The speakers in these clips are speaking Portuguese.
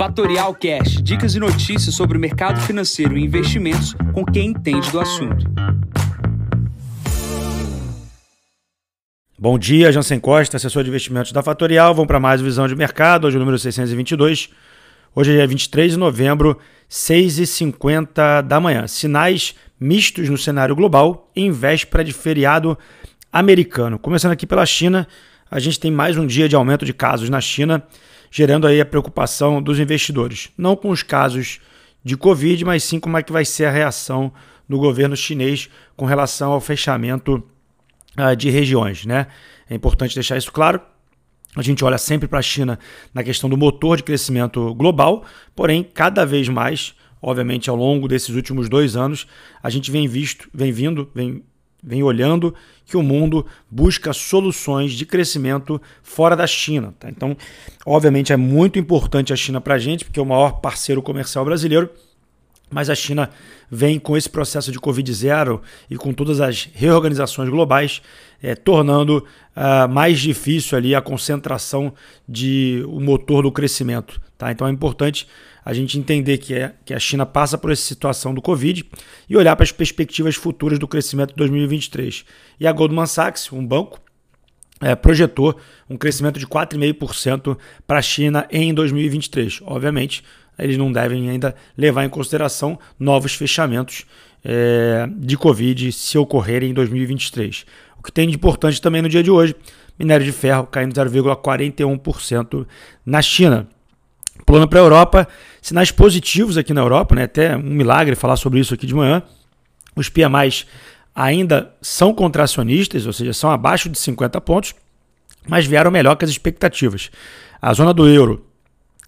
Fatorial Cash, dicas e notícias sobre o mercado financeiro e investimentos com quem entende do assunto. Bom dia, Jansen Costa, assessor de investimentos da Fatorial. Vamos para mais visão de mercado, hoje o número 622. Hoje é dia 23 de novembro, 6h50 da manhã. Sinais mistos no cenário global em véspera de feriado americano. Começando aqui pela China, a gente tem mais um dia de aumento de casos na China, gerando aí a preocupação dos investidores. Não com os casos de Covid, mas sim como é que vai ser a reação do governo chinês com relação ao fechamento uh, de regiões. Né? É importante deixar isso claro. A gente olha sempre para a China na questão do motor de crescimento global, porém, cada vez mais, obviamente, ao longo desses últimos dois anos, a gente vem visto, vem vindo, vem, vem olhando que o mundo busca soluções de crescimento fora da China. Tá? Então, obviamente, é muito importante a China para a gente, porque é o maior parceiro comercial brasileiro mas a China vem com esse processo de Covid zero e com todas as reorganizações globais, é, tornando uh, mais difícil ali a concentração de o motor do crescimento. Tá? Então é importante a gente entender que, é, que a China passa por essa situação do Covid e olhar para as perspectivas futuras do crescimento de 2023. E a Goldman Sachs, um banco, é, projetou um crescimento de 4,5% para a China em 2023. Obviamente, eles não devem ainda levar em consideração novos fechamentos é, de Covid se ocorrerem em 2023. O que tem de importante também no dia de hoje, minério de ferro caindo 0,41% na China. Plano para a Europa, sinais positivos aqui na Europa, né? até um milagre falar sobre isso aqui de manhã. Os PMIs ainda são contracionistas, ou seja, são abaixo de 50 pontos, mas vieram melhor que as expectativas. A zona do euro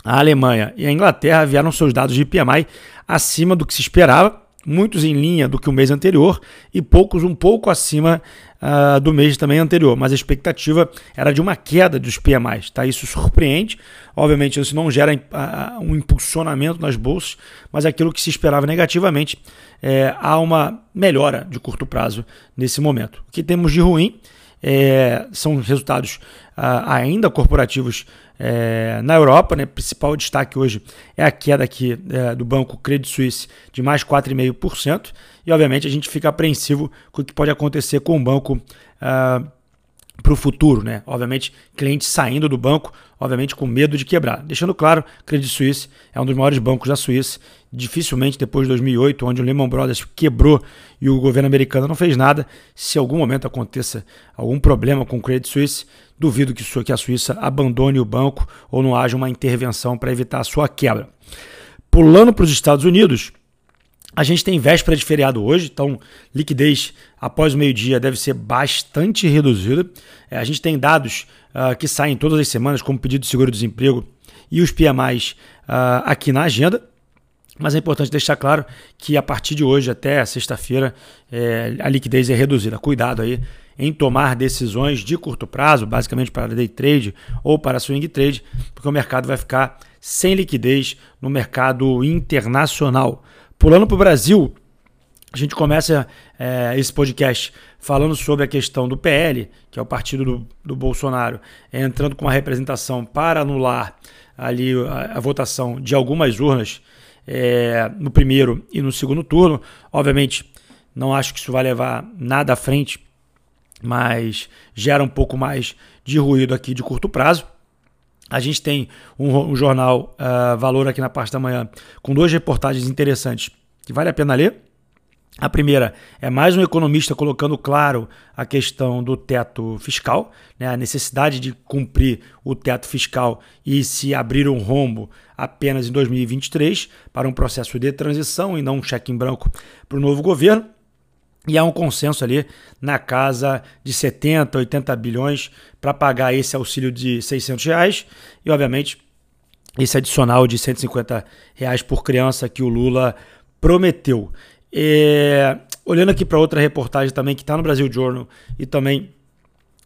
a Alemanha e a Inglaterra vieram seus dados de PMI acima do que se esperava, muitos em linha do que o mês anterior e poucos um pouco acima uh, do mês também anterior. Mas a expectativa era de uma queda dos PMIs. Tá? Isso surpreende. Obviamente, isso não gera uh, um impulsionamento nas bolsas, mas aquilo que se esperava negativamente é, há uma melhora de curto prazo nesse momento. O que temos de ruim é, são resultados uh, ainda corporativos é, na Europa, né, principal destaque hoje é a queda aqui é, do banco Credit Suisse de mais 4,5%. E obviamente a gente fica apreensivo com o que pode acontecer com o banco uh, para o futuro, né? Obviamente, clientes saindo do banco, obviamente com medo de quebrar. Deixando claro, Credit Suisse é um dos maiores bancos da Suíça. Dificilmente depois de 2008, onde o Lehman Brothers quebrou e o governo americano não fez nada, se algum momento aconteça algum problema com o Credit Suisse, duvido que, que a Suíça abandone o banco ou não haja uma intervenção para evitar a sua quebra. Pulando para os Estados Unidos, a gente tem véspera de feriado hoje, então liquidez após o meio-dia deve ser bastante reduzida. É, a gente tem dados uh, que saem todas as semanas, como pedido de seguro-desemprego e os PMIs uh, aqui na agenda. Mas é importante deixar claro que a partir de hoje até sexta-feira é, a liquidez é reduzida. Cuidado aí em tomar decisões de curto prazo, basicamente para day trade ou para swing trade, porque o mercado vai ficar sem liquidez no mercado internacional. Pulando para o Brasil, a gente começa é, esse podcast falando sobre a questão do PL, que é o partido do, do Bolsonaro, entrando com uma representação para anular ali a, a votação de algumas urnas é, no primeiro e no segundo turno. Obviamente, não acho que isso vai levar nada à frente, mas gera um pouco mais de ruído aqui de curto prazo. A gente tem um, um jornal uh, Valor aqui na parte da manhã com duas reportagens interessantes que vale a pena ler. A primeira é mais um economista colocando claro a questão do teto fiscal, né, a necessidade de cumprir o teto fiscal e se abrir um rombo apenas em 2023 para um processo de transição e não um cheque em branco para o novo governo. E há um consenso ali na casa de 70, 80 bilhões para pagar esse auxílio de 600 reais e, obviamente, esse adicional de 150 reais por criança que o Lula prometeu. É, olhando aqui para outra reportagem também que está no Brasil Journal e também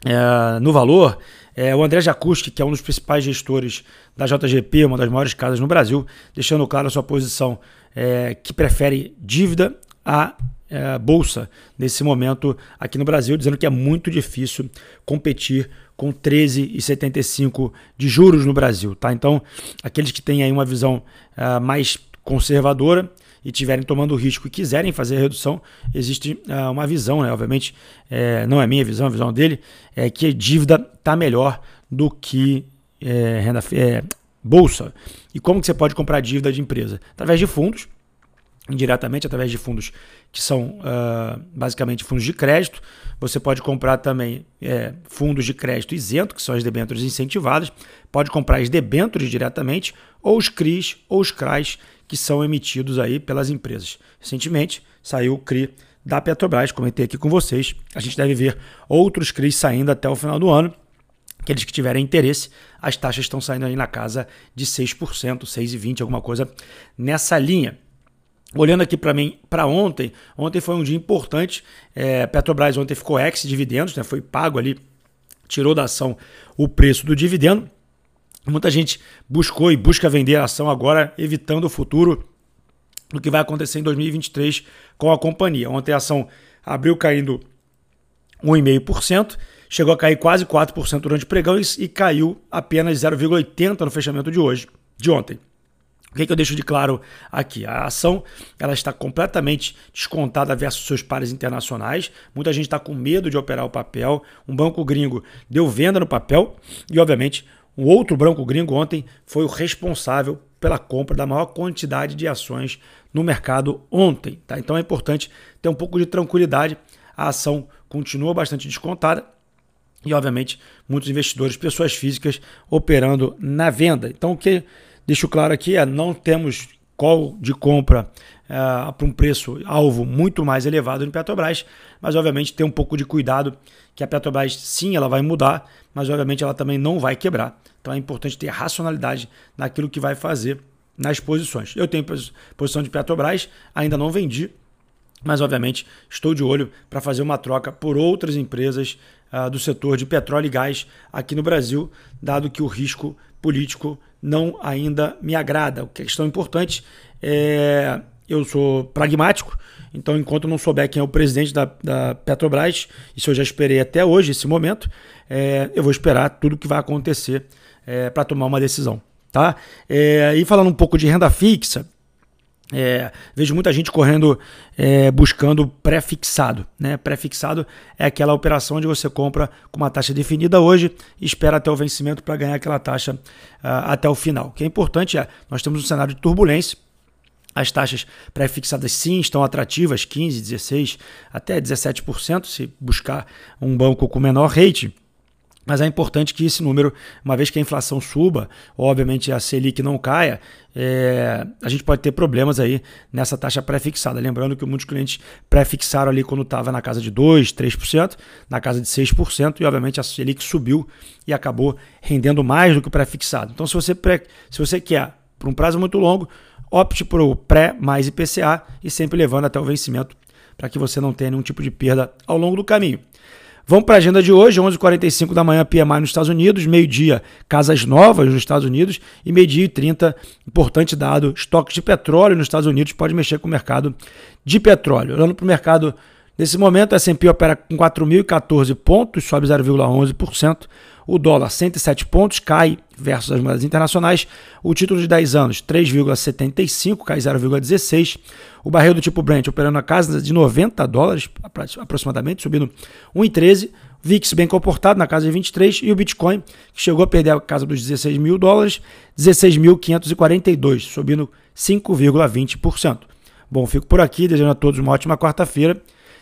é, no Valor, é, o André Jacuski, que é um dos principais gestores da JGP, uma das maiores casas no Brasil, deixando claro a sua posição é, que prefere dívida a é, bolsa nesse momento aqui no Brasil, dizendo que é muito difícil competir com 13,75 de juros no Brasil. Tá? Então, aqueles que têm aí uma visão uh, mais conservadora e estiverem tomando risco e quiserem fazer a redução, existe uh, uma visão, né? obviamente é, não é minha visão, é a visão dele, é que a dívida está melhor do que é, renda, é, bolsa. E como que você pode comprar dívida de empresa? Através de fundos, indiretamente através de fundos que são uh, basicamente fundos de crédito. Você pode comprar também é, fundos de crédito isento, que são as debêntures incentivadas. Pode comprar as debêntures diretamente, ou os CRIs ou os CRAs, que são emitidos aí pelas empresas. Recentemente saiu o CRI da Petrobras, comentei aqui com vocês. A gente deve ver outros CRIs saindo até o final do ano. Aqueles que tiverem interesse, as taxas estão saindo aí na casa de 6%, 6,20%, alguma coisa nessa linha. Olhando aqui para mim, para ontem, ontem foi um dia importante. É, Petrobras ontem ficou ex-dividendos, né, foi pago ali, tirou da ação o preço do dividendo. Muita gente buscou e busca vender a ação agora, evitando o futuro do que vai acontecer em 2023 com a companhia. Ontem a ação abriu caindo 1,5%, chegou a cair quase 4% durante o pregão e caiu apenas 0,80% no fechamento de hoje, de ontem. O que, que eu deixo de claro aqui? A ação ela está completamente descontada versus seus pares internacionais. Muita gente está com medo de operar o papel. Um banco gringo deu venda no papel e, obviamente, um outro banco gringo ontem foi o responsável pela compra da maior quantidade de ações no mercado ontem. Tá? Então é importante ter um pouco de tranquilidade. A ação continua bastante descontada e, obviamente, muitos investidores, pessoas físicas, operando na venda. Então, o que deixo claro aqui é não temos call de compra uh, para um preço alvo muito mais elevado em Petrobras, mas obviamente ter um pouco de cuidado que a Petrobras sim ela vai mudar, mas obviamente ela também não vai quebrar. Então é importante ter racionalidade naquilo que vai fazer nas posições. Eu tenho posição de Petrobras, ainda não vendi, mas obviamente estou de olho para fazer uma troca por outras empresas uh, do setor de petróleo e gás aqui no Brasil, dado que o risco político não ainda me agrada. A questão importante é eu sou pragmático, então enquanto não souber quem é o presidente da, da Petrobras, isso eu já esperei até hoje, esse momento, é, eu vou esperar tudo que vai acontecer é, para tomar uma decisão. Tá? É, e falando um pouco de renda fixa, é, vejo muita gente correndo é, buscando pré-fixado. Né? Pré-fixado é aquela operação onde você compra com uma taxa definida hoje e espera até o vencimento para ganhar aquela taxa uh, até o final. O que é importante é, nós temos um cenário de turbulência, as taxas pré-fixadas sim estão atrativas, 15, 16, até 17%, se buscar um banco com menor rate. Mas é importante que esse número, uma vez que a inflação suba, obviamente a Selic não caia, é, a gente pode ter problemas aí nessa taxa pré-fixada. Lembrando que muitos clientes pré-fixaram ali quando estava na casa de 2%, 3%, na casa de 6%, e obviamente a Selic subiu e acabou rendendo mais do que o pré-fixado. Então, se você, pré, se você quer, por um prazo muito longo, opte por o pré mais IPCA e sempre levando até o vencimento para que você não tenha nenhum tipo de perda ao longo do caminho. Vamos para a agenda de hoje, 11h45 da manhã, PMI nos Estados Unidos, meio-dia, casas novas nos Estados Unidos e meio-dia e 30, importante dado, estoques de petróleo nos Estados Unidos pode mexer com o mercado de petróleo. Olhando para o mercado nesse momento, a S&P opera com 4.014 pontos, sobe 0,11%, o dólar 107 pontos, cai versus as moedas internacionais. O título de 10 anos 3,75, cai 0,16. O barril do tipo Brent operando na casa de 90 dólares aproximadamente, subindo 1,13. VIX bem comportado na casa de 23 e o Bitcoin que chegou a perder a casa dos 16 mil dólares, 16.542, subindo 5,20%. Bom, fico por aqui, desejando a todos uma ótima quarta-feira.